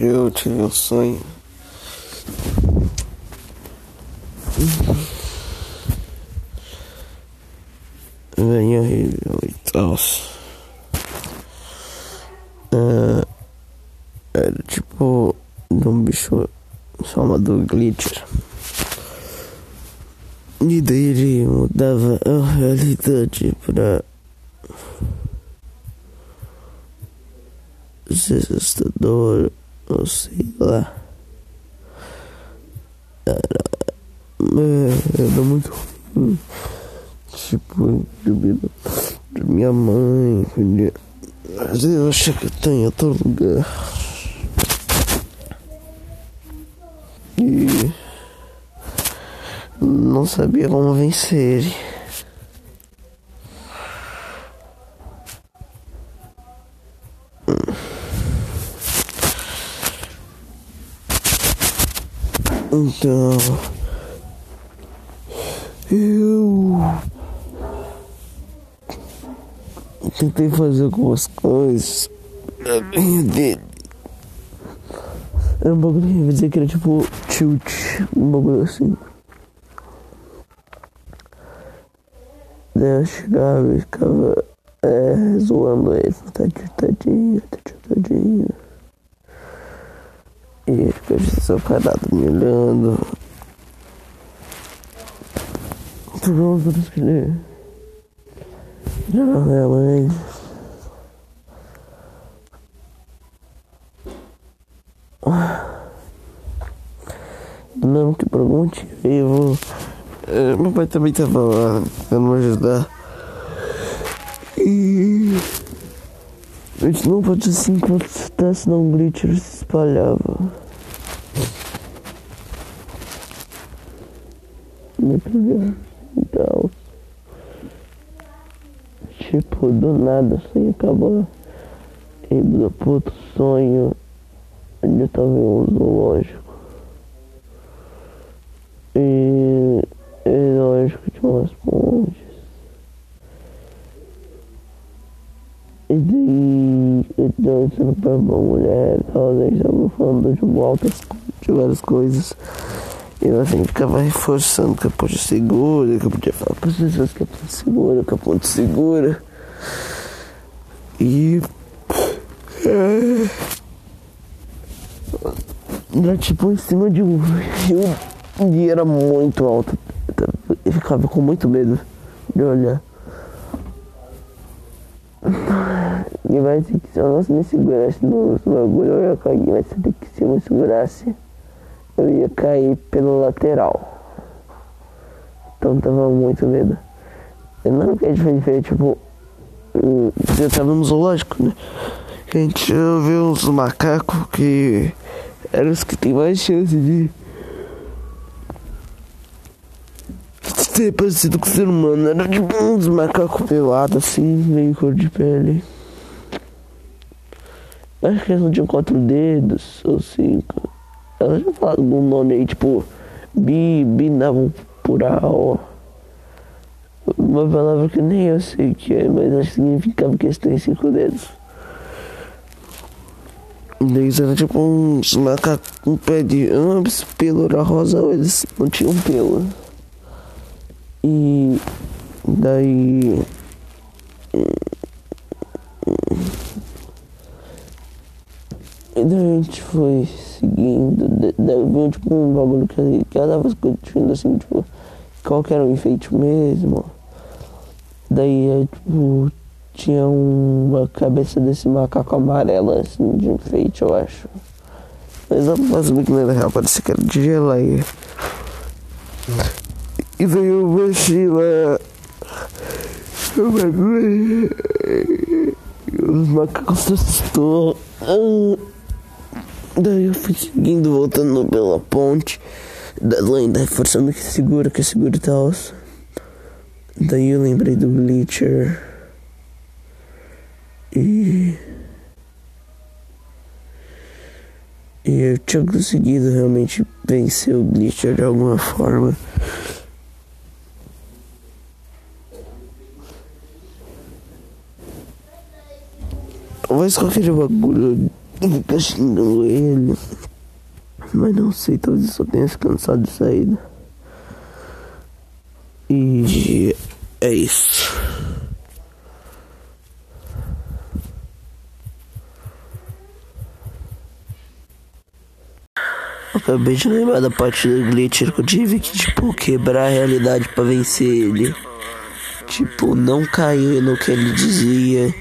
Eu tive um sonho. Venha aí e tal. Uh, era tipo de um bicho chamado Glitcher. E daí ele mudava a realidade pra assustador, ou sei lá. Era, era muito ruim. Tipo, de, de minha mãe, eu acho que tem em outro lugar. E não sabia como vencer Então, eu tentei fazer algumas coisas na minha dele. Era um bagulho, eu dizer que era tipo tilt, um bagulho assim. Daí eu chegava e ficava é, zoando ele, tadinho, tadinho, tadinho, tadinho. E ele ficava só parado me olhando. Por isso que ele não é mãe. Não que pergunte, eu vou. É, meu pai também estava lá para me ajudar. E. A gente não pode assim enquanto está, senão um glitcher se espalhava. Então. Tipo, do nada, assim, acabou. E pro outro sonho. Eu tava em um zoológico. E. E lógico tinha umas pontes. E daí. Eu tava sendo pra uma mulher e tal. Daí tava falando de voltas de várias coisas. E eu assim ficava reforçando que a ponte segura, que eu podia falar para as pessoas que a ponte segura, que a ponte segura. E. É, era tipo em cima de um e era muito alto. Eu ficava com muito medo de olhar. E vai ter que se eu não me segurasse no bagulho, eu ia cair, mas se se eu me segurasse, eu ia cair pelo lateral. Então tava muito medo. Eu não que a gente diferente, tipo, eu tava no zoológico, né? A gente viu uns macacos que eram os que tem mais chance de ser parecido com o ser humano. Era tipo uns macacos pelados assim, meio cor de pele. Acho que eles não tinham quatro dedos ou cinco. Ela já falou algum nome aí, tipo bi, binaural. Uma palavra que nem eu sei o que é, mas acho que significava que eles têm cinco dedos. Eles eram tipo uns macacos com pé de ambos, pelo era rosa, eles não tinham pelo. E daí. E daí a gente foi seguindo, veio tipo um bagulho que, que ela tava discutindo assim, tipo, qual que era o enfeite mesmo. Daí é tipo tinha uma cabeça desse macaco amarelo assim de enfeite, eu acho. Mas não ver que não era real, parecia que era de geleia. E veio mochila. O bagulho. Os macacos assustou. Daí eu fui seguindo, voltando pela ponte. Ainda reforçando que segura, que segura e tal. Daí eu lembrei do Bleacher. E. E eu tinha conseguido realmente vencer o Bleacher de alguma forma. Mas com aquele bagulho fica xingando ele. Mas não sei, talvez eu só tenha se cansado de saída. E é isso. Acabei de lembrar da parte do glitcher que eu tive que, tipo, quebrar a realidade para vencer ele. Tipo, não cair no que ele dizia.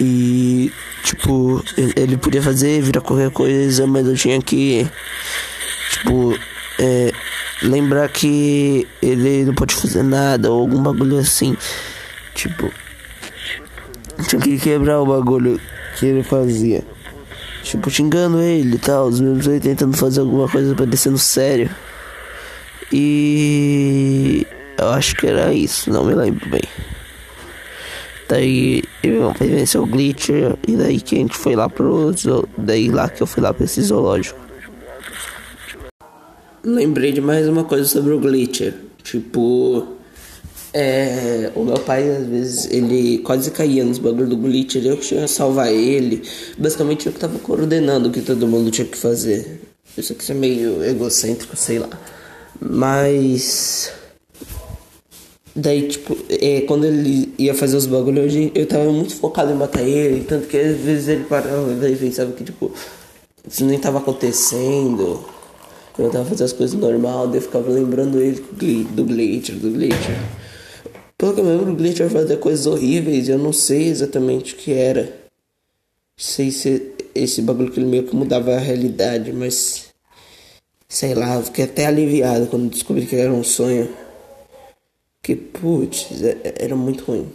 E, tipo, ele podia fazer, virar qualquer coisa, mas eu tinha que, tipo, é, lembrar que ele não pode fazer nada ou algum bagulho assim. Tipo, tinha que quebrar o bagulho que ele fazia. Tipo, xingando ele e tal, os mesmos aí tentando fazer alguma coisa parecendo sério. E eu acho que era isso, não me lembro bem. Daí eu vencer o Glitcher e daí que a gente foi lá pro daí lá que eu fui lá pra esse zoológico. Lembrei de mais uma coisa sobre o Glitcher. Tipo, é, o meu pai, às vezes, ele quase caía nos bagulhos do glitch, eu que tinha que salvar ele. Basicamente, eu que tava coordenando o que todo mundo tinha que fazer. Isso aqui é meio egocêntrico, sei lá. Mas. Daí, tipo, é, quando ele ia fazer os bagulhos, eu, eu tava muito focado em matar ele. Tanto que às vezes ele parava e pensava que, tipo, isso nem tava acontecendo. Eu tava fazendo as coisas normal, daí eu ficava lembrando ele do glitch, do glitch. Pelo que eu lembro, o Glitcher fazia coisas horríveis eu não sei exatamente o que era. Sei se esse bagulho que ele meio que mudava a realidade, mas. Sei lá, eu fiquei até aliviado quando descobri que era um sonho. Que putz, é, era muito ruim.